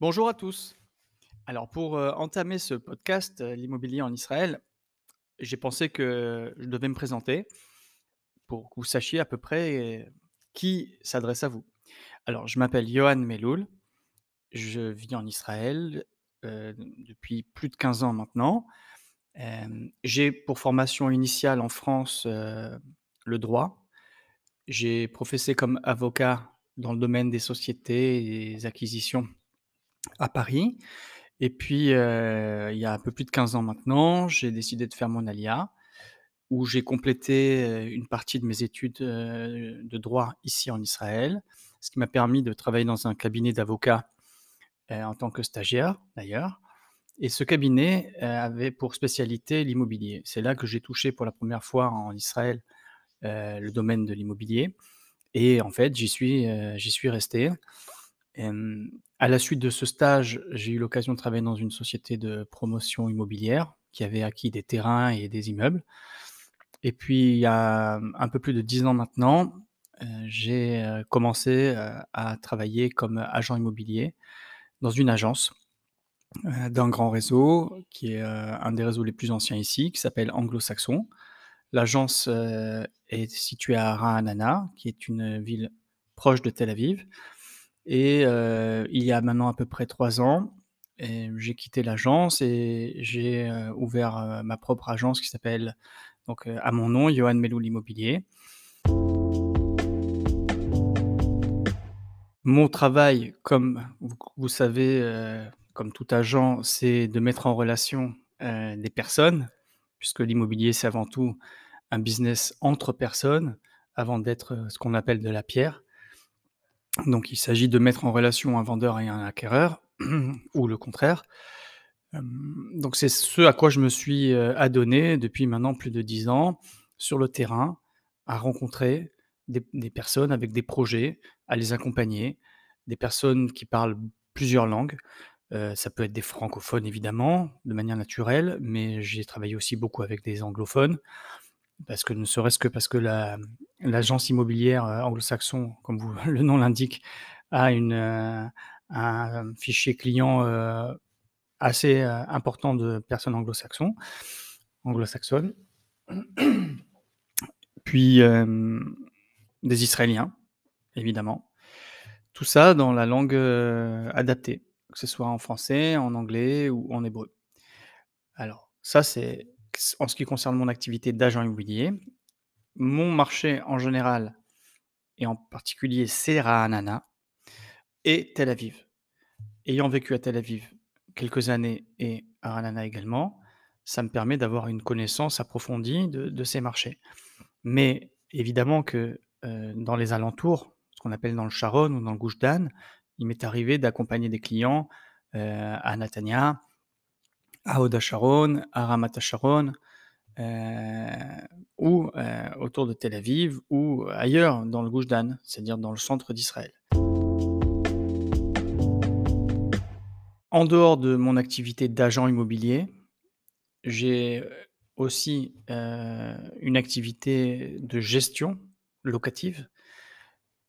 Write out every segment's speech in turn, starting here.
Bonjour à tous. Alors pour euh, entamer ce podcast, euh, l'immobilier en Israël, j'ai pensé que je devais me présenter pour que vous sachiez à peu près euh, qui s'adresse à vous. Alors je m'appelle Johan Meloul, je vis en Israël depuis plus de 15 ans maintenant. J'ai pour formation initiale en France, le droit. J'ai professé comme avocat dans le domaine des sociétés et des acquisitions à Paris et puis, il y a un peu plus de 15 ans maintenant, j'ai décidé de faire mon ALIA, où j'ai complété, une partie de mes études, de droit ici en Israël, ce qui m'a permis de travailler dans un cabinet d'avocats, en tant que stagiaire d'ailleurs et ce cabinet, heu, avait pour spécialité l'immobilier. C'est là que j'ai touché pour la première fois en Israël, heu, le domaine de l'immobilier et en fait j'y suis, j'y suis resté. Hem, à la suite de ce stage, j'ai eu l'occasion de travailler dans une société de promotion immobilière qui avait acquis des terrains et des immeubles. Et puis il y a, un peu plus de 10 ans maintenant, j'ai, commencé, à travailler comme agent immobilier dans une agence, heu, d'un grand réseau qui est, heu, un des réseaux les plus anciens ici, qui s'appelle Anglo-Saxon. L'agence, heu, est située à Ra'anana, qui est une ville proche de Tel Aviv et il y a maintenant à peu près 3 ans j'ai quitté l'agence et j'ai, ouvert, ma propre agence qui s'appelle donc, à mon nom, Yohan Meloul Immobilier. Mon travail, comme vous vous savez, comme tout agent, c'est de mettre en relation, heu, des personnes, puisque l'immobilier, c'est avant tout un business entre personnes, avant d'être, heu, ce qu'on appelle de la pierre. Donc il s'agit de mettre en relation un vendeur et un acquéreur ou le contraire. Hem, donc c'est ce à quoi je me suis, heu, adonné depuis maintenant plus de 10 ans sur le terrain, à rencontrer des personnes avec des projets, à les accompagner, des personnes qui parlent plusieurs langues. Ça peut être des francophones évidemment, de manière naturelle, mais j'ai travaillé aussi beaucoup avec des anglophones. Parce que ne serait-ce que parce que la l'agence immobilière, anglo-saxon, comme le nom l'indique, a un fichier client, assez, important de personnes anglo-saxons anglo-saxonnes. Puis, des Israéliens, évidemment. Tout ça dans la langue, adaptée, que ce soit en français, en anglais ou en hébreu. Alors ça, c'est en ce qui concerne mon activité d'agent immobilier. Mon marché en général et en particulier, c'est Ra'anana et Tel Aviv. Ayant vécu à Tel Aviv quelques années et à Ra'anana également, ça me permet d'avoir une connaissance approfondie de ces marchés. Mais évidemment que, heu, dans les alentours, ce qu'on appelle dans le Sharon ou dans le Gush Dan, il m'est arrivé d'accompagner des clients, heu, à Natania, à Hod HaSharon, à Ramat HaSharon, heu, ou, heu, autour de Tel Aviv ou ailleurs dans le Gush Dan, c'est-à-dire dans le centre d'Israël. En dehors de mon activité d'agent immobilier, j'ai, aussi, une activité de gestion locative.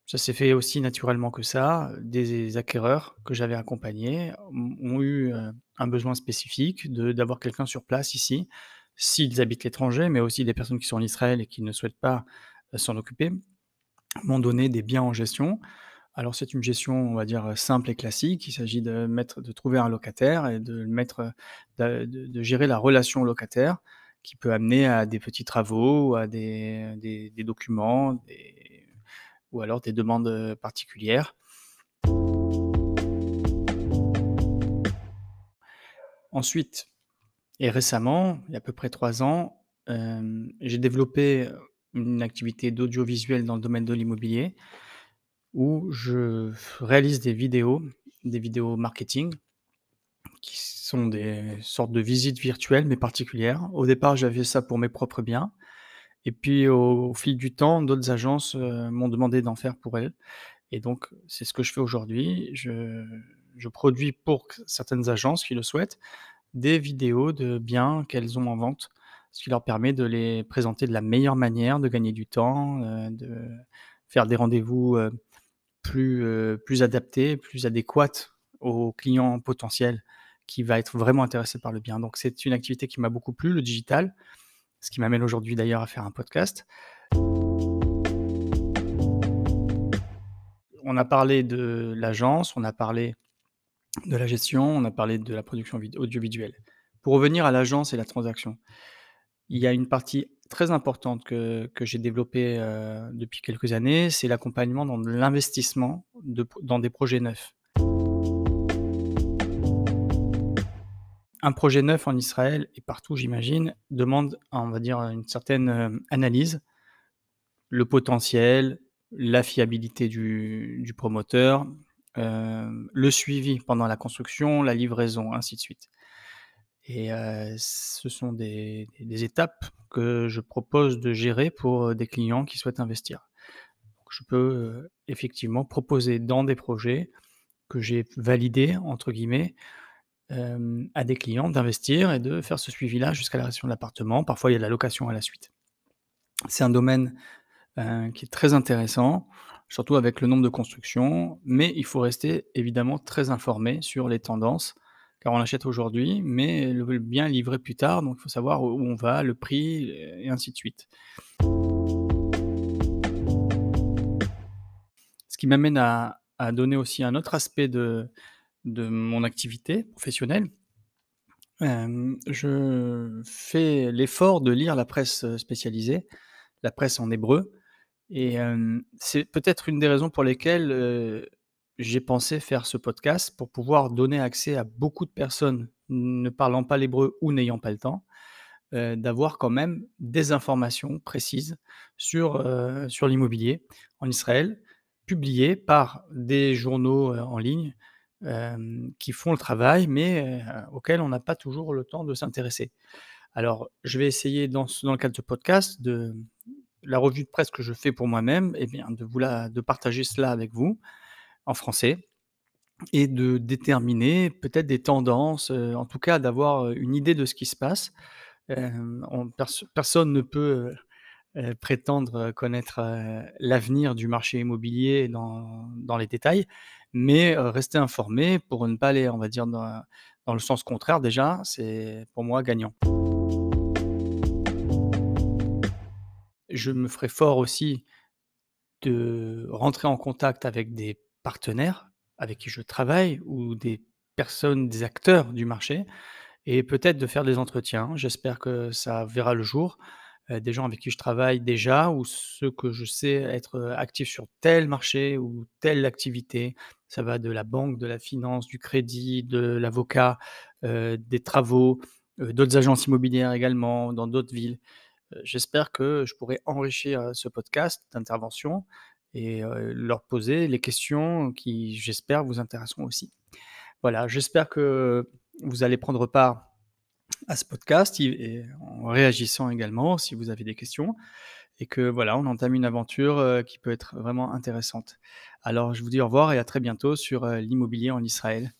Ça s'est fait aussi naturellement que ça. Des acquéreurs que j'avais accompagnés ont eu, un besoin spécifique de d'avoir quelqu'un sur place ici, s'ils habitent l'étranger, mais aussi des personnes qui sont en Israël et qui ne souhaitent pas, s'en occuper, m'ont donné des biens en gestion. Alors c'est une gestion, on va dire, simple et classique. Il s'agit de mettre de trouver un locataire et de mettre, de gérer la relation locataire qui peut amener à des petits travaux à des des des documents, des ou alors des demandes, heu, particulières. Ensuite et récemment, il y a à peu près 3 ans, hem, j'ai développé, une activité d'audiovisuel dans le domaine de l'immobilier où je réalise des vidéos, des vidéos marketing qui sont des sortes de visites virtuelles mais particulières. Au départ, j'avais ça pour mes propres biens et puis au fil du temps, d'autres agences, heu, m'ont demandé d'en faire pour elles et donc c'est ce que je fais aujourd'hui. Je produis pour certaines agences qui le souhaitent, des vidéos de biens qu'elles ont en vente ce qui leur permet de les présenter de la meilleure manière, de gagner du temps, heu, de faire des rendez-vous, heu, plus, adaptés, plus adéquates aux clients potentiels qui va être vraiment intéressé par le bien. Donc c'est une activité qui m'a beaucoup plu, le digital, ce qui m'amène aujourd'hui d'ailleurs à faire un podcast. On a parlé de l'agence, on a parlé de la gestion, on a parlé de la production audiovisuelle. Pour revenir à l'agence et la transaction, il y a une partie très importante que que j'ai développée, heu, depuis quelques années, c'est l'accompagnement dans l'investissement dans des projets neufs. Un projet neuf en Israël et partout j'imagine, demande, on va dire, une certaine, heu, analyse. Le potentiel, la fiabilité du promoteur, hem, le suivi pendant la construction, la livraison, ainsi de suite et heu, ce sont des étapes que je propose de gérer pour, des clients qui souhaitent investir. Je peux, effectivement proposer dans des projets que j'ai «validés» entre guillemets, hem, à des clients d'investir et de faire ce suivi-là jusqu'à la réception de l'appartement. Parfois, il y a de la location à la suite. C'est un domaine, heu, qui est très intéressant, surtout avec le nombre de constructions, mais il faut rester évidemment très informé sur les tendances, car on achète aujourd'hui, mais le bien livré plus tard, donc il faut savoir où on va, le prix et ainsi de suite. Ce qui m'amène à donner aussi un autre aspect de de mon activité professionnelle. Hem, je fais l'effort de lire la presse, heu, spécialisée, la presse en hébreu et hem, c'est peut-être une des raisons pour lesquelles, j'ai pensé faire ce podcast pour pouvoir donner accès à beaucoup de personnes ne parlant pas l'hébreu ou n'ayant pas le temps, d'avoir quand même des informations précises sur, sur l'immobilier en Israël, publiées par des journaux, en ligne, qui font le travail, mais auxquels on n'a pas toujours le temps de s'intéresser. Alors, je vais essayer dans le cadre de ce podcast de la revue de presse que je fais pour moi-même et bien de vous la de partager cela avec vous, en français et de déterminer peut-être des tendances, en tout cas d'avoir, une idée de ce qui se passe. Personne ne peut, prétendre, connaître, l'avenir du marché immobilier dans les détails, mais rester informé pour ne pas aller, on va dire, dans dans le sens contraire déjà, c'est pour moi gagnant. Je me ferai fort aussi de rentrer en contact avec des partenaires avec qui je travaille ou des personnes, des acteurs du marché et peut-être de faire des entretiens. J'espère que ça verra le jour, des gens avec qui je travaille déjà ou ceux que je sais être, actifs sur tel marché ou telle activité. Ça va de la banque, de la finance, du crédit, de l'avocat, heu, des travaux, heu, d'autres agences immobilières également dans d'autres villes. Heu, j'espère que je pourrai enrichir, ce podcast d'interventions et leur poser les questions qui, j'espère, vous intéresseront aussi. Voilà, j'espère que vous allez prendre part à ce podcast et en réagissant également si vous avez des questions et que voilà, on entame une aventure, heu, qui peut être vraiment intéressante. Alors je vous dis au revoir et à très bientôt sur, heu, l'immobilier en Israël.